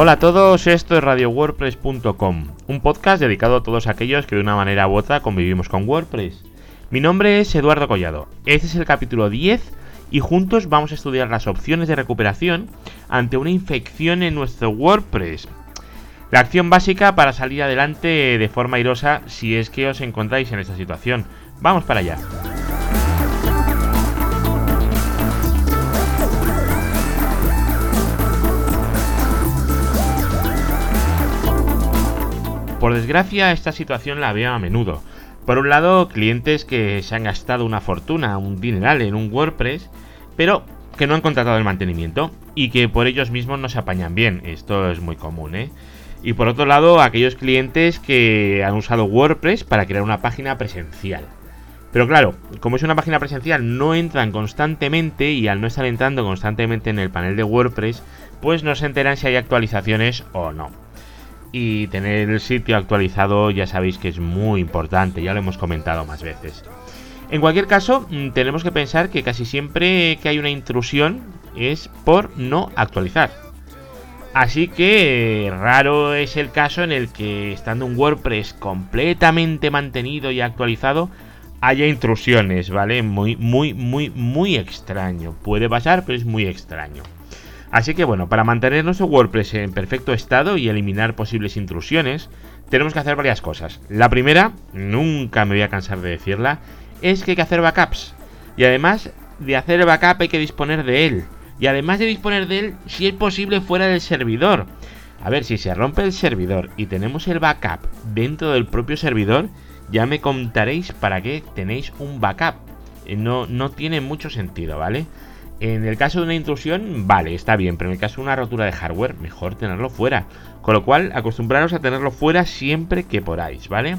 Hola a todos, esto es RadioWordPress.com, un podcast dedicado a todos aquellos que de una manera u otra convivimos con WordPress. Mi nombre es Eduardo Collado, este es el capítulo 10 y juntos vamos a estudiar las opciones de recuperación ante una infección en nuestro WordPress. La acción básica para salir adelante de forma airosa si es que os encontráis en esta situación. Vamos para allá. Por desgracia, esta situación la veo a menudo. Por un lado, clientes que se han gastado una fortuna, un dineral en un WordPress, pero que no han contratado el mantenimiento y que por ellos mismos no se apañan bien. Esto es muy común, ¿eh? Y por otro lado, aquellos clientes que han usado WordPress para crear una página presencial. Pero claro, como es una página presencial, no entran constantemente y al no estar entrando constantemente en el panel de WordPress, pues no se enteran si hay actualizaciones o no y tener el sitio actualizado ya sabéis que es muy importante, ya lo hemos comentado más veces. En cualquier caso, mm, tenemos que pensar que casi siempre que hay una intrusión es por no actualizar. Así que raro es el caso en el que estando un WordPress completamente mantenido y actualizado haya intrusiones, ¿vale? Muy, muy, muy, muy extraño. Puede pasar, pero es muy extraño. Así que bueno, para mantener nuestro WordPress en perfecto estado y eliminar posibles intrusiones, tenemos que hacer varias cosas. La primera, nunca me voy a cansar de decirla, es que hay que hacer backups. Y además de hacer el backup hay que disponer de él. Y además de disponer de él, si es posible, fuera del servidor. A ver, si se rompe el servidor y tenemos el backup dentro del propio servidor, ya me contaréis para qué tenéis un backup. Eh, no, no tiene mucho sentido, ¿vale? En el caso de una intrusión, vale, está bien, pero en el caso de una rotura de hardware, mejor tenerlo fuera. Con lo cual, acostumbraros a tenerlo fuera siempre que podáis, ¿vale?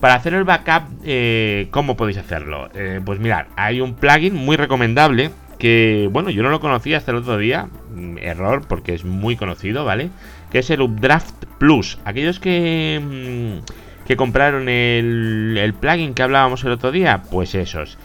Para hacer el backup, eh, ¿cómo podéis hacerlo? Eh, pues mirad, hay un plugin muy recomendable que, bueno, yo no lo conocía hasta el otro día, mm, error porque es muy conocido, ¿vale? Que es el Updraft Plus. Aquellos que, mm, que compraron el, el plugin que hablábamos el otro día, pues esos.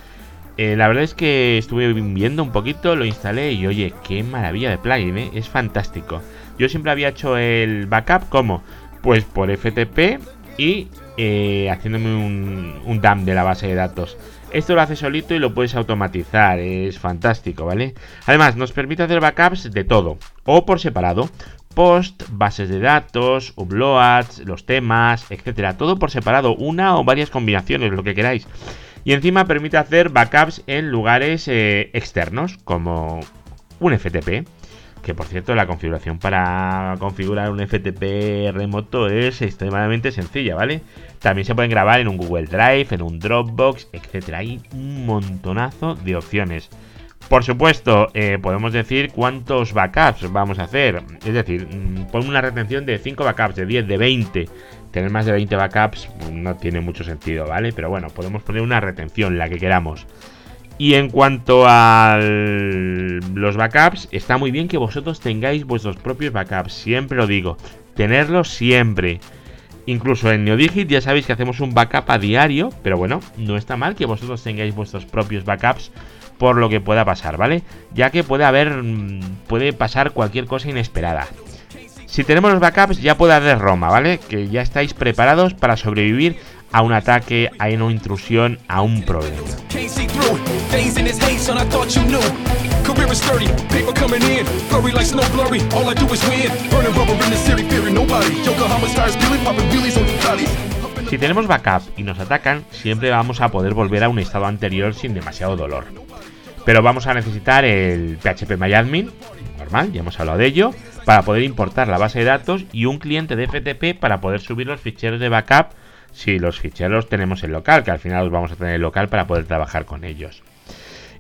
Eh, la verdad es que estuve viendo un poquito, lo instalé y oye, qué maravilla de plugin, ¿eh? es fantástico. Yo siempre había hecho el backup como, pues por FTP y eh, haciéndome un, un dump de la base de datos. Esto lo hace solito y lo puedes automatizar, es fantástico, ¿vale? Además, nos permite hacer backups de todo, o por separado, post, bases de datos, uploads, los temas, etcétera, todo por separado, una o varias combinaciones, lo que queráis. Y encima permite hacer backups en lugares eh, externos, como un FTP. Que por cierto, la configuración para configurar un FTP remoto es extremadamente sencilla, ¿vale? También se pueden grabar en un Google Drive, en un Dropbox, etc. Hay un montonazo de opciones. Por supuesto, eh, podemos decir cuántos backups vamos a hacer. Es decir, mm, pon una retención de 5 backups, de 10, de 20 tener más de 20 backups no tiene mucho sentido, ¿vale? Pero bueno, podemos poner una retención, la que queramos. Y en cuanto a los backups, está muy bien que vosotros tengáis vuestros propios backups, siempre lo digo, tenerlos siempre. Incluso en Neodigit ya sabéis que hacemos un backup a diario, pero bueno, no está mal que vosotros tengáis vuestros propios backups por lo que pueda pasar, ¿vale? Ya que puede haber, mm, puede pasar cualquier cosa inesperada. Si tenemos los backups ya puede haber Roma, ¿vale? Que ya estáis preparados para sobrevivir a un ataque, a una intrusión, a un problema. Si tenemos backup y nos atacan, siempre vamos a poder volver a un estado anterior sin demasiado dolor. Pero vamos a necesitar el PHP MyAdmin, ya hemos hablado de ello, para poder importar la base de datos y un cliente de FTP para poder subir los ficheros de backup si los ficheros tenemos en local, que al final los vamos a tener en local para poder trabajar con ellos.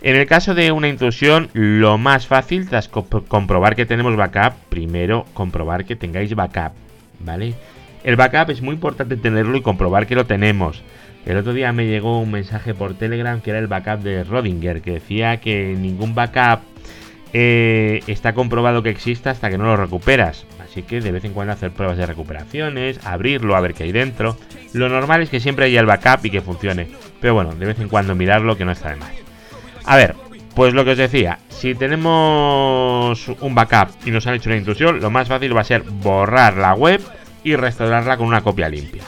En el caso de una intrusión, lo más fácil tras comprobar que tenemos backup, primero comprobar que tengáis backup, ¿vale? El backup es muy importante tenerlo y comprobar que lo tenemos. El otro día me llegó un mensaje por Telegram que era el backup de Rodinger, que decía que ningún backup eh, está comprobado que exista hasta que no lo recuperas. Así que de vez en cuando hacer pruebas de recuperaciones, abrirlo, a ver qué hay dentro. Lo normal es que siempre haya el backup y que funcione. Pero bueno, de vez en cuando mirarlo que no está de más. A ver, Pues lo que os decía, si tenemos un backup y nos han hecho una intrusión, lo más fácil va a ser borrar la web y restaurarla con una copia limpia.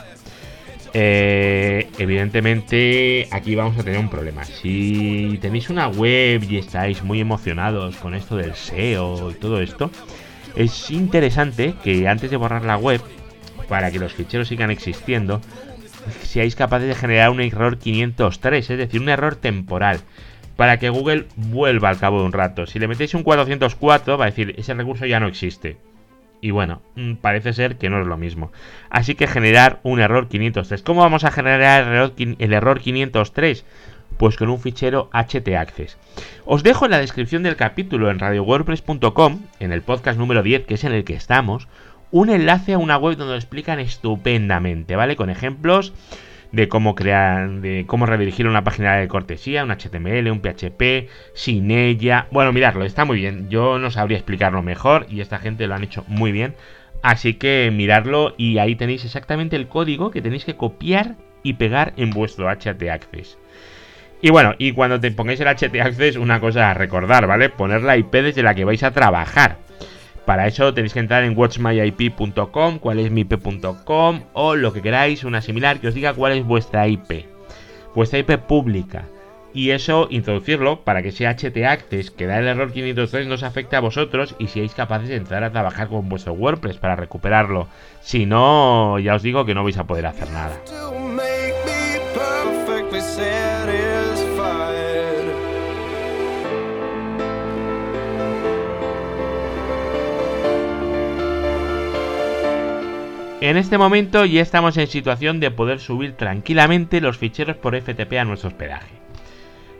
Eh, evidentemente aquí vamos a tener un problema. Si tenéis una web y estáis muy emocionados con esto del SEO y todo esto, es interesante que antes de borrar la web, para que los ficheros sigan existiendo, seáis capaces de generar un error 503, es decir, un error temporal para que Google vuelva al cabo de un rato. Si le metéis un 404, va a decir, ese recurso ya no existe. Y bueno, mm, parece ser que no es lo mismo. Así que generar un error 503. ¿Cómo vamos a generar el error, 503? Pues con un fichero htaccess. Os dejo en la descripción del capítulo en radiowordpress.com, en el podcast número 10, que es en el que estamos, un enlace a una web donde lo explican estupendamente, ¿vale? Con ejemplos de cómo crear, de cómo redirigir una página de cortesía, un HTML, un PHP, sin ella. Bueno, miradlo, está muy bien. Yo no sabría explicarlo mejor y esta gente lo han hecho muy bien. Así que miradlo y ahí tenéis exactamente el código que tenéis que copiar y pegar en vuestro HT Access. Y bueno, y cuando te pongáis el HT Access, una cosa a recordar, ¿vale? Poner la IP desde la que vais a trabajar. Para eso tenéis que entrar en watchmyip.com, cuál es mi IP.com o lo que queráis, una similar que os diga cuál es vuestra IP. Vuestra IP pública. Y eso introducirlo para que ese HT Access que da el error 503 no os afecte a vosotros y seáis capaces de entrar a trabajar con vuestro WordPress para recuperarlo. Si no, ya os digo que no vais a poder hacer nada. En este momento ya estamos en situación de poder subir tranquilamente los ficheros por FTP a nuestro hospedaje.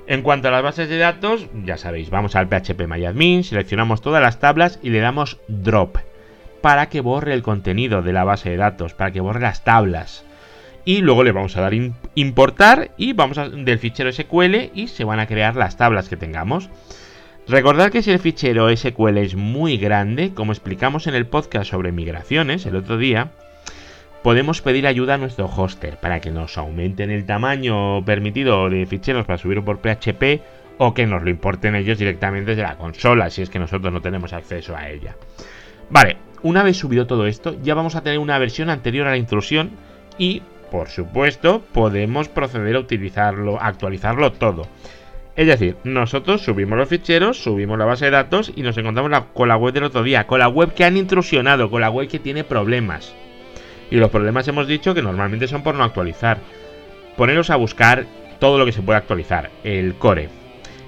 En cuanto a las bases de datos, ya sabéis, vamos al PHP MyAdmin, seleccionamos todas las tablas y le damos Drop para que borre el contenido de la base de datos, para que borre las tablas. Y luego le vamos a dar importar y vamos a, del fichero SQL y se van a crear las tablas que tengamos. Recordad que si el fichero SQL es muy grande, como explicamos en el podcast sobre migraciones el otro día, podemos pedir ayuda a nuestro hoster para que nos aumenten el tamaño permitido de ficheros para subirlo por PHP o que nos lo importen ellos directamente desde la consola si es que nosotros no tenemos acceso a ella. Vale, una vez subido todo esto, ya vamos a tener una versión anterior a la intrusión y, por supuesto, podemos proceder a utilizarlo, actualizarlo todo. Es decir, nosotros subimos los ficheros, subimos la base de datos y nos encontramos con la web del otro día, con la web que han intrusionado, con la web que tiene problemas. Y los problemas hemos dicho que normalmente son por no actualizar. Poneros a buscar todo lo que se puede actualizar. El core,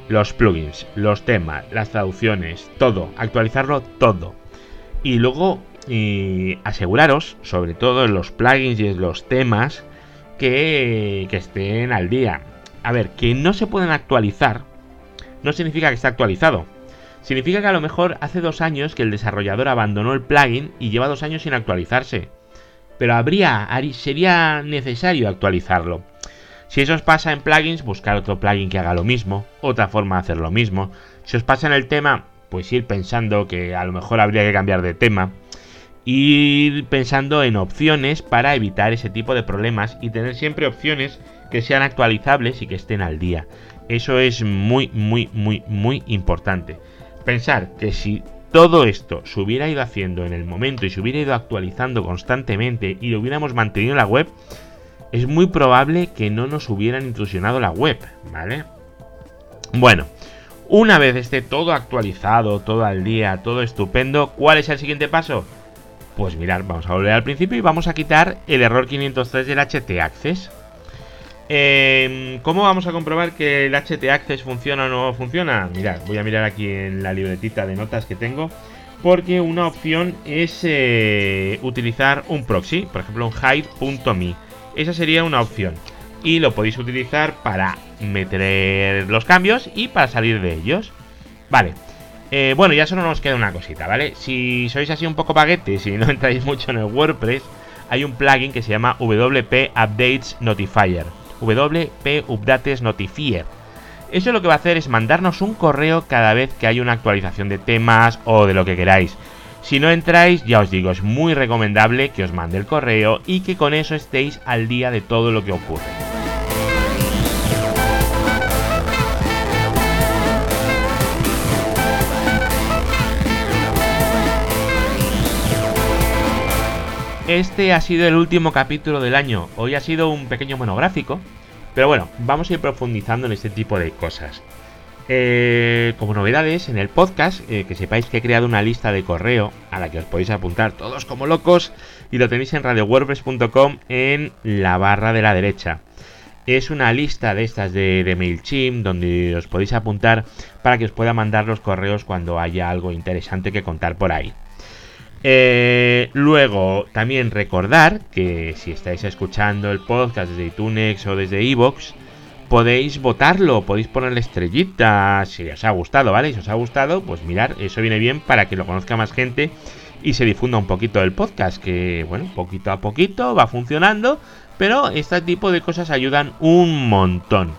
los plugins, los temas, las traducciones, todo. Actualizarlo todo. Y luego aseguraros, sobre todo en los plugins y en los temas, que, que estén al día. A ver, que no se pueden actualizar no significa que esté actualizado. Significa que a lo mejor hace dos años que el desarrollador abandonó el plugin y lleva dos años sin actualizarse pero habría, sería necesario actualizarlo. Si eso os pasa en plugins, buscar otro plugin que haga lo mismo, otra forma de hacer lo mismo. Si os pasa en el tema, pues ir pensando que a lo mejor habría que cambiar de tema. Ir pensando en opciones para evitar ese tipo de problemas y tener siempre opciones que sean actualizables y que estén al día. Eso es muy, muy, muy, muy importante. Pensar que si todo esto se hubiera ido haciendo en el momento y se hubiera ido actualizando constantemente y lo hubiéramos mantenido en la web, es muy probable que no nos hubieran intrusionado la web, ¿vale? Bueno, una vez esté todo actualizado, todo al día, todo estupendo, ¿cuál es el siguiente paso? Pues mirad, vamos a volver al principio y vamos a quitar el error 503 del HT Access. Em, ¿Cómo vamos a comprobar que el HT Access funciona o no funciona? Mirad, voy a mirar aquí en la libretita de notas que tengo. Porque una opción es eh, utilizar un proxy, por ejemplo un hide.me. Esa sería una opción. Y lo podéis utilizar para meter los cambios y para salir de ellos. Vale. Eh, bueno, ya solo nos queda una cosita, ¿vale? Si sois así un poco paguetes y no entráis mucho en el WordPress, hay un plugin que se llama WP Updates Notifier. WP Updates Notifier. Eso lo que va a hacer es mandarnos un correo cada vez que hay una actualización de temas o de lo que queráis. Si no entráis, ya os digo, es muy recomendable que os mande el correo y que con eso estéis al día de todo lo que ocurre. Este ha sido el último capítulo del año. Hoy ha sido un pequeño monográfico. Pero bueno, vamos a ir profundizando en este tipo de cosas. Eh, como novedades, en el podcast, eh, que sepáis que he creado una lista de correo a la que os podéis apuntar todos como locos y lo tenéis en radiowordpress.com en la barra de la derecha. Es una lista de estas de, de MailChimp donde os podéis apuntar para que os pueda mandar los correos cuando haya algo interesante que contar por ahí. Eh, luego, también recordar que si estáis escuchando el podcast desde iTunes o desde iVoox, podéis votarlo, podéis ponerle estrellita si os ha gustado, ¿vale? Si os ha gustado, pues mirar, eso viene bien para que lo conozca más gente y se difunda un poquito el podcast, que bueno, poquito a poquito va funcionando, pero este tipo de cosas ayudan un montón.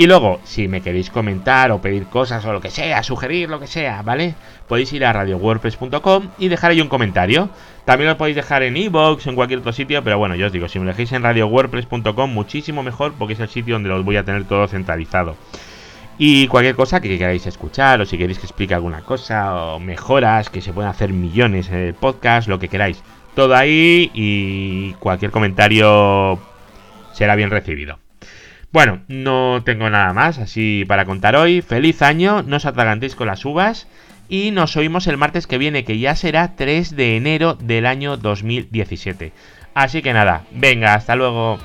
Y luego, si me queréis comentar o pedir cosas o lo que sea, sugerir lo que sea, ¿vale? Podéis ir a radiowordpress.com y dejar ahí un comentario. También lo podéis dejar en iVoox o en cualquier otro sitio, pero bueno, yo os digo, si me dejéis en radiowordpress.com, muchísimo mejor porque es el sitio donde los voy a tener todo centralizado. Y cualquier cosa que queráis escuchar, o si queréis que explique alguna cosa, o mejoras, que se pueden hacer millones en el podcast, lo que queráis. Todo ahí y cualquier comentario será bien recibido. Bueno, no tengo nada más así para contar hoy. Feliz año, no os atragantéis con las uvas y nos oímos el martes que viene, que ya será 3 de enero del año 2017. Así que nada, venga, hasta luego.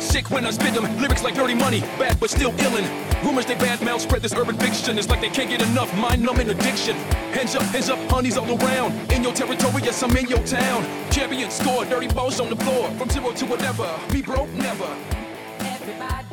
Sick when I spit them. Lyrics like dirty money, bad but still illin'. Rumors they bad mouth spread this urban fiction. It's like they can't get enough mind numbing addiction. Hands up, hands up, honeys all around. In your territory, yes, I'm in your town. Champion score, dirty balls on the floor. From zero to whatever. Be broke, never. Everybody.